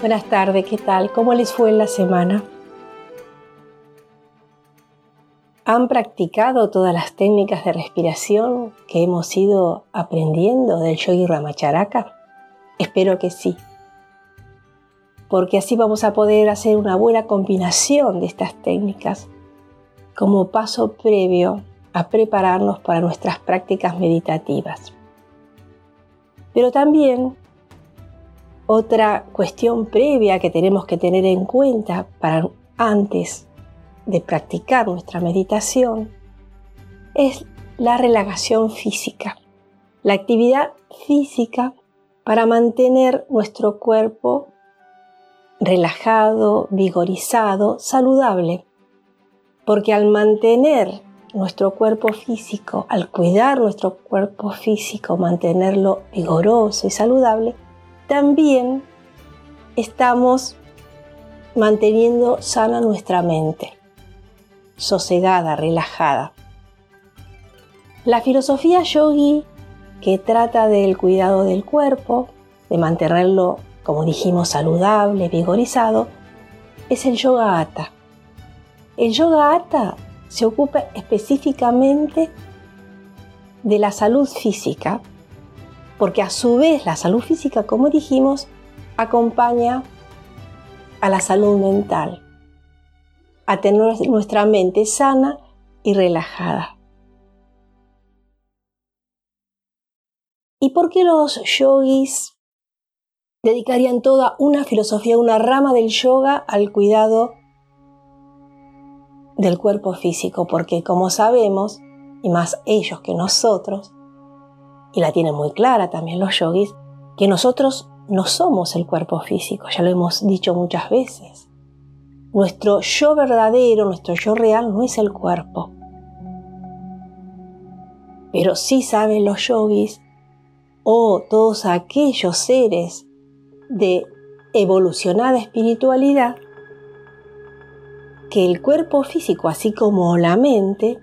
Buenas tardes, ¿qué tal? ¿Cómo les fue en la semana? ¿Han practicado todas las técnicas de respiración que hemos ido aprendiendo del yogi Ramacharaka? Espero que sí. Porque así vamos a poder hacer una buena combinación de estas técnicas como paso previo a prepararnos para nuestras prácticas meditativas. Pero también otra cuestión previa que tenemos que tener en cuenta para antes de practicar nuestra meditación es la relajación física, la actividad física para mantener nuestro cuerpo relajado, vigorizado, saludable. Porque al mantener nuestro cuerpo físico, al cuidar nuestro cuerpo físico, mantenerlo vigoroso y saludable, también estamos manteniendo sana nuestra mente, sosegada, relajada. La filosofía yogi que trata del cuidado del cuerpo, de mantenerlo, como dijimos, saludable, vigorizado, es el yoga. El yoga se ocupa específicamente de la salud física, porque a su vez la salud física, como dijimos, acompaña a la salud mental, a tener nuestra mente sana y relajada. ¿Y por qué los yogis dedicarían toda una filosofía, una rama del yoga al cuidado del cuerpo físico? Porque como sabemos, y más ellos que nosotros, y la tienen muy clara también los yogis, que nosotros no somos el cuerpo físico, ya lo hemos dicho muchas veces. Nuestro yo verdadero, nuestro yo real no es el cuerpo. Pero sí saben los yogis o todos aquellos seres de evolucionada espiritualidad que el cuerpo físico, así como la mente,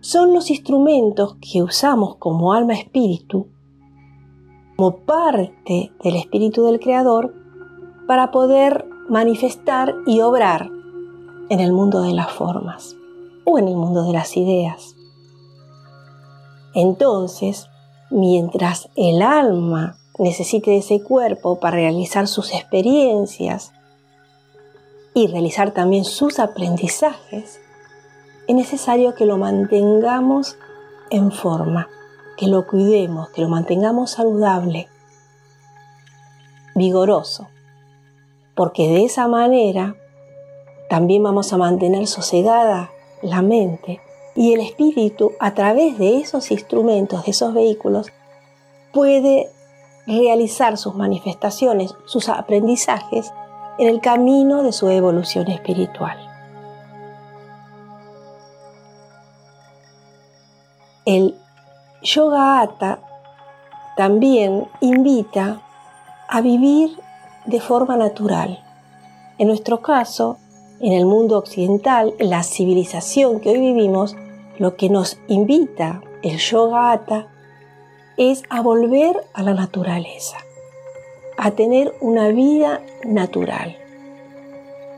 son los instrumentos que usamos como alma espíritu, como parte del espíritu del Creador, para poder manifestar y obrar en el mundo de las formas o en el mundo de las ideas. Entonces, mientras el alma necesite ese cuerpo para realizar sus experiencias y realizar también sus aprendizajes, es necesario que lo mantengamos en forma, que lo cuidemos, que lo mantengamos saludable, vigoroso, porque de esa manera también vamos a mantener sosegada la mente y el espíritu a través de esos instrumentos, de esos vehículos, puede realizar sus manifestaciones, sus aprendizajes en el camino de su evolución espiritual. El yoga hatha también invita a vivir de forma natural. En nuestro caso, en el mundo occidental, en la civilización que hoy vivimos, lo que nos invita el yoga hatha es a volver a la naturaleza, a tener una vida natural.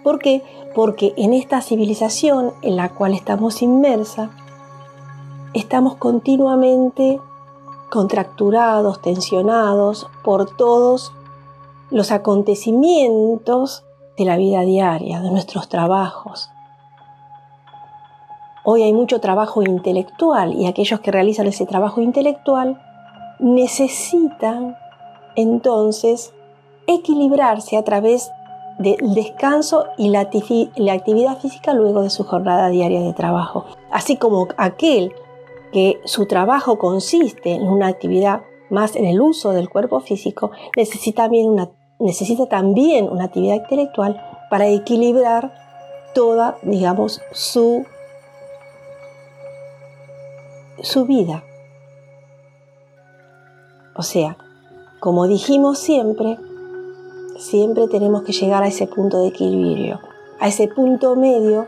¿Por qué? Porque en esta civilización en la cual estamos inmersa, estamos continuamente contracturados, tensionados por todos los acontecimientos de la vida diaria, de nuestros trabajos. Hoy hay mucho trabajo intelectual y aquellos que realizan ese trabajo intelectual necesitan entonces equilibrarse a través del descanso y la, actividad física luego de su jornada diaria de trabajo. Así como aquel que su trabajo consiste en una actividad más en el uso del cuerpo físico, necesita también una, necesita también una actividad intelectual para equilibrar toda, digamos, su, su vida. O sea, como dijimos siempre, siempre tenemos que llegar a ese punto de equilibrio, a ese punto medio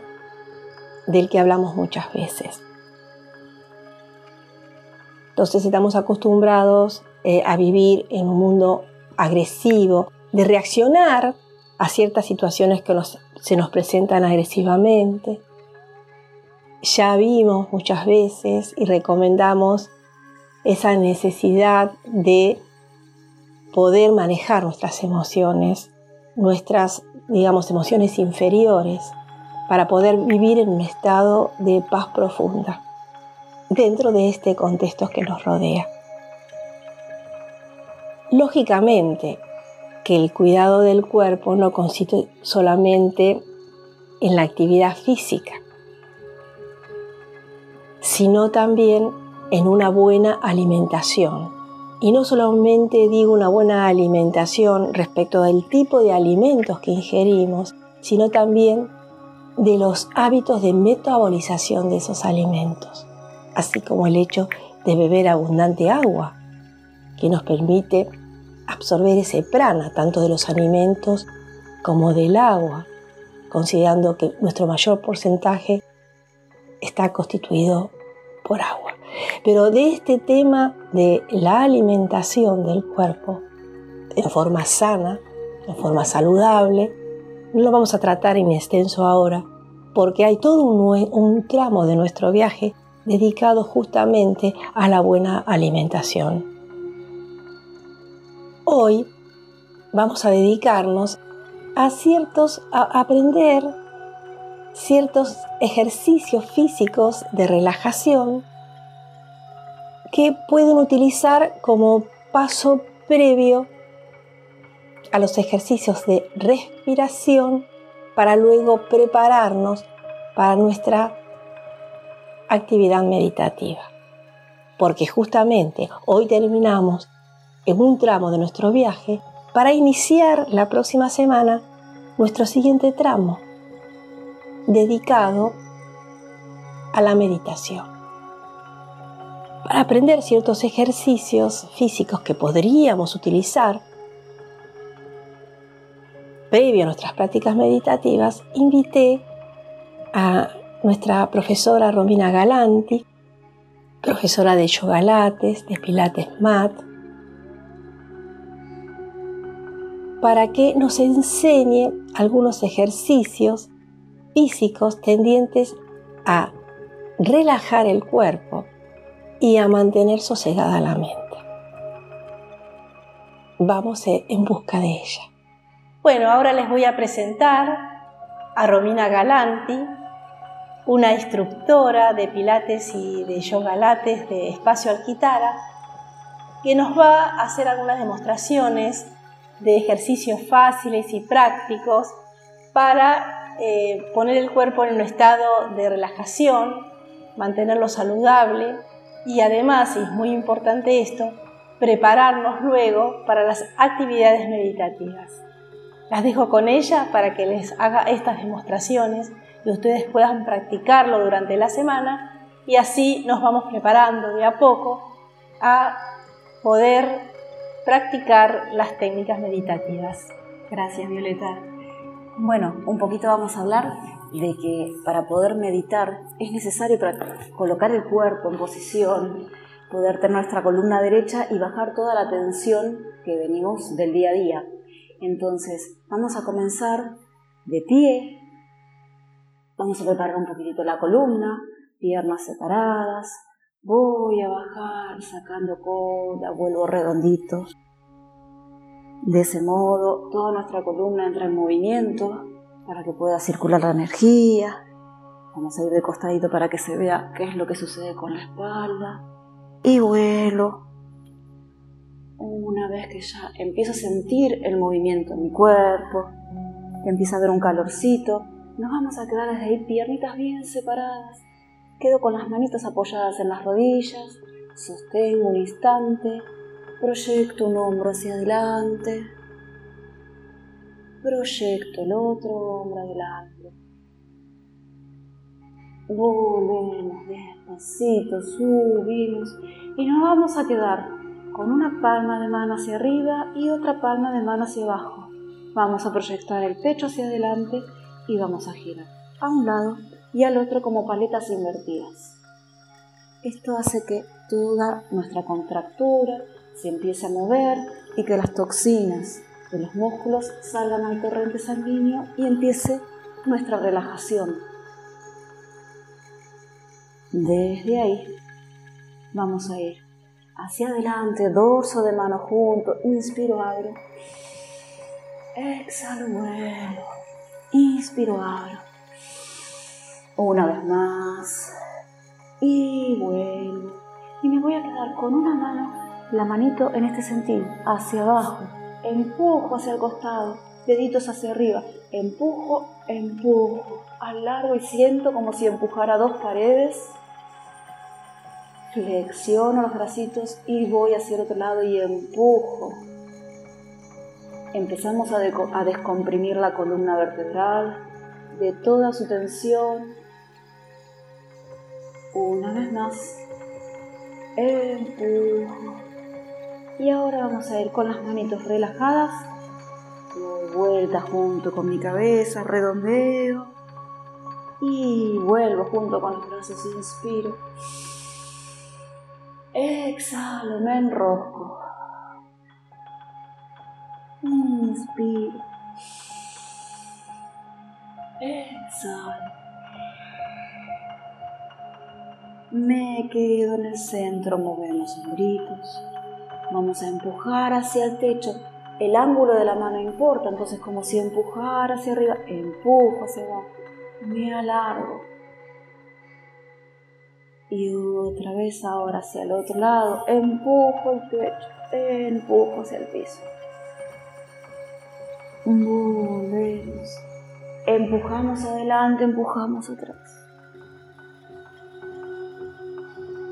del que hablamos muchas veces. Entonces estamos acostumbrados eh, a vivir en un mundo agresivo, de reaccionar a ciertas situaciones que se nos presentan agresivamente. Ya vimos muchas veces y recomendamos esa necesidad de poder manejar nuestras emociones, nuestras, digamos, emociones inferiores, para poder vivir en un estado de paz profunda dentro de este contexto que nos rodea. Lógicamente que el cuidado del cuerpo no consiste solamente en la actividad física, sino también en una buena alimentación. Y no solamente digo una buena alimentación respecto del tipo de alimentos que ingerimos, sino también de los hábitos de metabolización de esos alimentos, así como el hecho de beber abundante agua, que nos permite absorber ese prana tanto de los alimentos como del agua, considerando que nuestro mayor porcentaje está constituido por agua. Pero de este tema de la alimentación del cuerpo en forma sana, en forma saludable, no lo vamos a tratar en extenso ahora, porque hay todo un, un tramo de nuestro viaje dedicado justamente a la buena alimentación. Hoy vamos a dedicarnos a ciertos, a aprender ciertos ejercicios físicos de relajación que pueden utilizar como paso previo a los ejercicios de respiración para luego prepararnos para nuestra actividad meditativa. Porque justamente hoy terminamos en un tramo de nuestro viaje para iniciar la próxima semana nuestro siguiente tramo dedicado a la meditación. Para aprender ciertos ejercicios físicos que podríamos utilizar previo a nuestras prácticas meditativas, invité a nuestra profesora Romina Galanti, profesora de Yoga Lattes, de Pilates Mat, para que nos enseñe algunos ejercicios físicos tendientes a relajar el cuerpo y a mantener sosegada la mente. Vamos en busca de ella. Bueno, ahora les voy a presentar a Romina Galanti, una instructora de Pilates y de Yoga Lattes de Espacio Alquitara, que nos va a hacer algunas demostraciones de ejercicios fáciles y prácticos para eh, poner el cuerpo en un estado de relajación, mantenerlo saludable y además, y es muy importante esto, prepararnos luego para las actividades meditativas. Las dejo con ella para que les haga estas demostraciones y ustedes puedan practicarlo durante la semana y así nos vamos preparando de a poco a poder practicar las técnicas meditativas. Gracias, Violeta. Bueno, un poquito vamos a hablar de que para poder meditar es necesario colocar el cuerpo en posición, poder tener nuestra columna derecha y bajar toda la tensión que venimos del día a día. Entonces, vamos a comenzar de pie, vamos a preparar un poquitito la columna, piernas separadas, Voy a bajar sacando cola, vuelvo redondito. De ese modo, toda nuestra columna entra en movimiento para que pueda circular la energía. Vamos a ir de costadito para que se vea qué es lo que sucede con la espalda. Y vuelo. Una vez que ya empiezo a sentir el movimiento en mi cuerpo, que empieza a haber un calorcito, nos vamos a quedar desde ahí piernitas bien separadas Quedo con las manitas apoyadas en las rodillas, sostengo un instante, proyecto un hombro hacia adelante, proyecto el otro hombro adelante. Volvemos despacito, subimos y nos vamos a quedar con una palma de mano hacia arriba y otra palma de mano hacia abajo. Vamos a proyectar el pecho hacia adelante y vamos a girar a un lado y al otro como paletas invertidas. Esto hace que toda nuestra contractura se empiece a mover y que las toxinas de los músculos salgan al torrente sanguíneo y empiece nuestra relajación. Desde ahí vamos a ir hacia adelante, dorso de mano junto, inspiro, abro, exhalo, vuelo, inspiro, abro, una vez más. Y vuelvo. Y me voy a quedar con una mano, la manito en este sentido, hacia abajo, empujo hacia el costado, deditos hacia arriba, empujo, empujo, alargo y siento como si empujara dos paredes. Flexiono los bracitos y voy hacia el otro lado y empujo. Empezamos a, descomprimir la columna vertebral de toda su tensión. Una vez más. Empujo. Y ahora vamos a ir con las manitos relajadas. Vuelta junto con mi cabeza, redondeo. Y vuelvo junto con los brazos, inspiro. Exhalo, me enrosco. Inspiro. Exhalo. Me quedo en el centro, movemos hombritos. Vamos a empujar hacia el techo. El ángulo de la mano importa, entonces como si empujar hacia arriba, empujo hacia abajo. Me alargo y otra vez ahora hacia el otro lado, empujo el pecho, empujo hacia el piso. Volvemos. Empujamos adelante, empujamos atrás.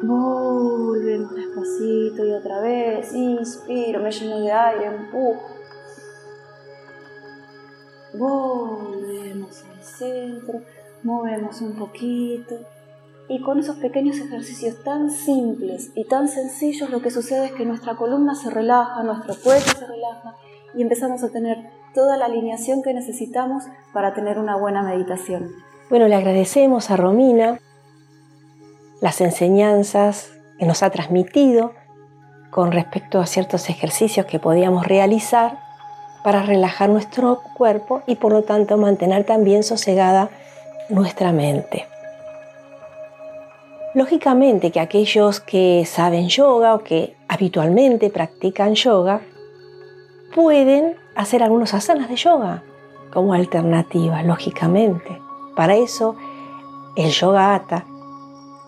Volvemos despacito y otra vez. Inspiro, me lleno de aire, empujo. Volvemos al centro, movemos un poquito. Y con esos pequeños ejercicios tan simples y tan sencillos, lo que sucede es que nuestra columna se relaja, nuestro cuello se relaja y empezamos a tener toda la alineación que necesitamos para tener una buena meditación. Bueno, le agradecemos a Romina las enseñanzas que nos ha transmitido con respecto a ciertos ejercicios que podíamos realizar para relajar nuestro cuerpo y por lo tanto mantener también sosegada nuestra mente. Lógicamente que aquellos que saben yoga o que habitualmente practican yoga pueden hacer algunos asanas de yoga como alternativa, lógicamente. Para eso el yoga ata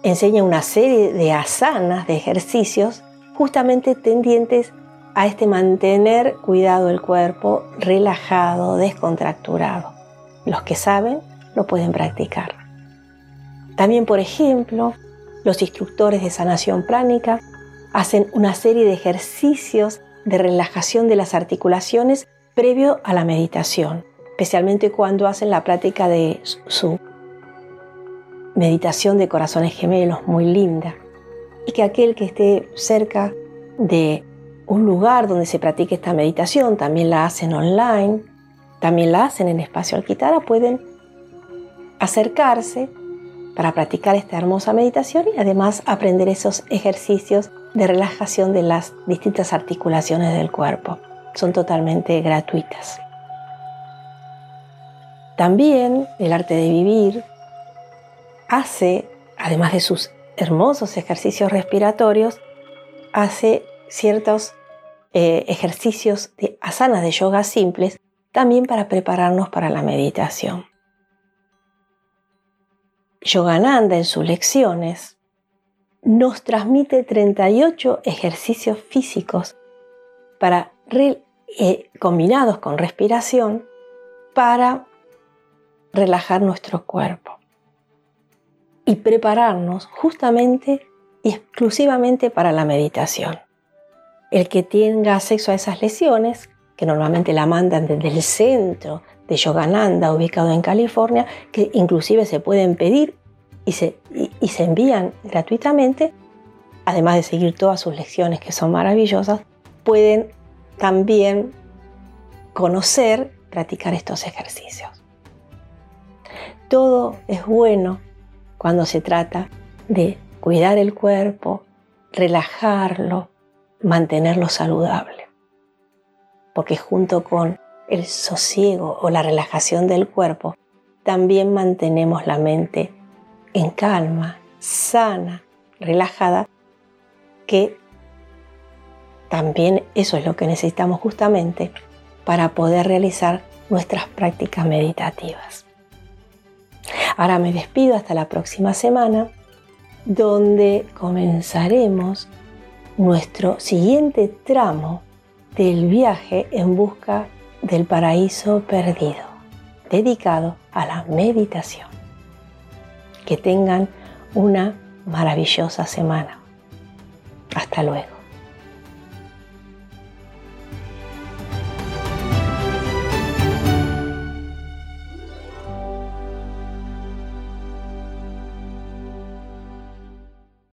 enseña una serie de asanas, de ejercicios justamente tendientes a este mantener cuidado el cuerpo, relajado, descontracturado. Los que saben lo pueden practicar. También, por ejemplo, los instructores de sanación pránica hacen una serie de ejercicios de relajación de las articulaciones previo a la meditación, especialmente cuando hacen la práctica de su meditación de corazones gemelos, muy linda, y que aquel que esté cerca de un lugar donde se practique esta meditación, también la hacen online, también la hacen en espacio Alquitara, pueden acercarse para practicar esta hermosa meditación y además aprender esos ejercicios de relajación de las distintas articulaciones del cuerpo. Son totalmente gratuitas. También el arte de vivir hace, además de sus hermosos ejercicios respiratorios, hace ciertos eh, ejercicios de asanas de yoga simples también para prepararnos para la meditación. Yogananda en sus lecciones nos transmite 38 ejercicios físicos para, eh, combinados con respiración para relajar nuestro cuerpo y prepararnos justamente y exclusivamente para la meditación. El que tenga acceso a esas lecciones, que normalmente la mandan desde el centro de Yogananda, ubicado en California, que inclusive se pueden pedir y se, y, se envían gratuitamente, además de seguir todas sus lecciones que son maravillosas, pueden también conocer, practicar estos ejercicios. Todo es bueno cuando se trata de cuidar el cuerpo, relajarlo, mantenerlo saludable. porque junto con el sosiego o la relajación del cuerpo, también mantenemos la mente en calma, sana, relajada, que también eso es lo que necesitamos justamente para poder realizar nuestras prácticas meditativas. Ahora me despido hasta la próxima semana, donde comenzaremos nuestro siguiente tramo del viaje en busca del paraíso perdido, dedicado a la meditación. Que tengan una maravillosa semana. Hasta luego.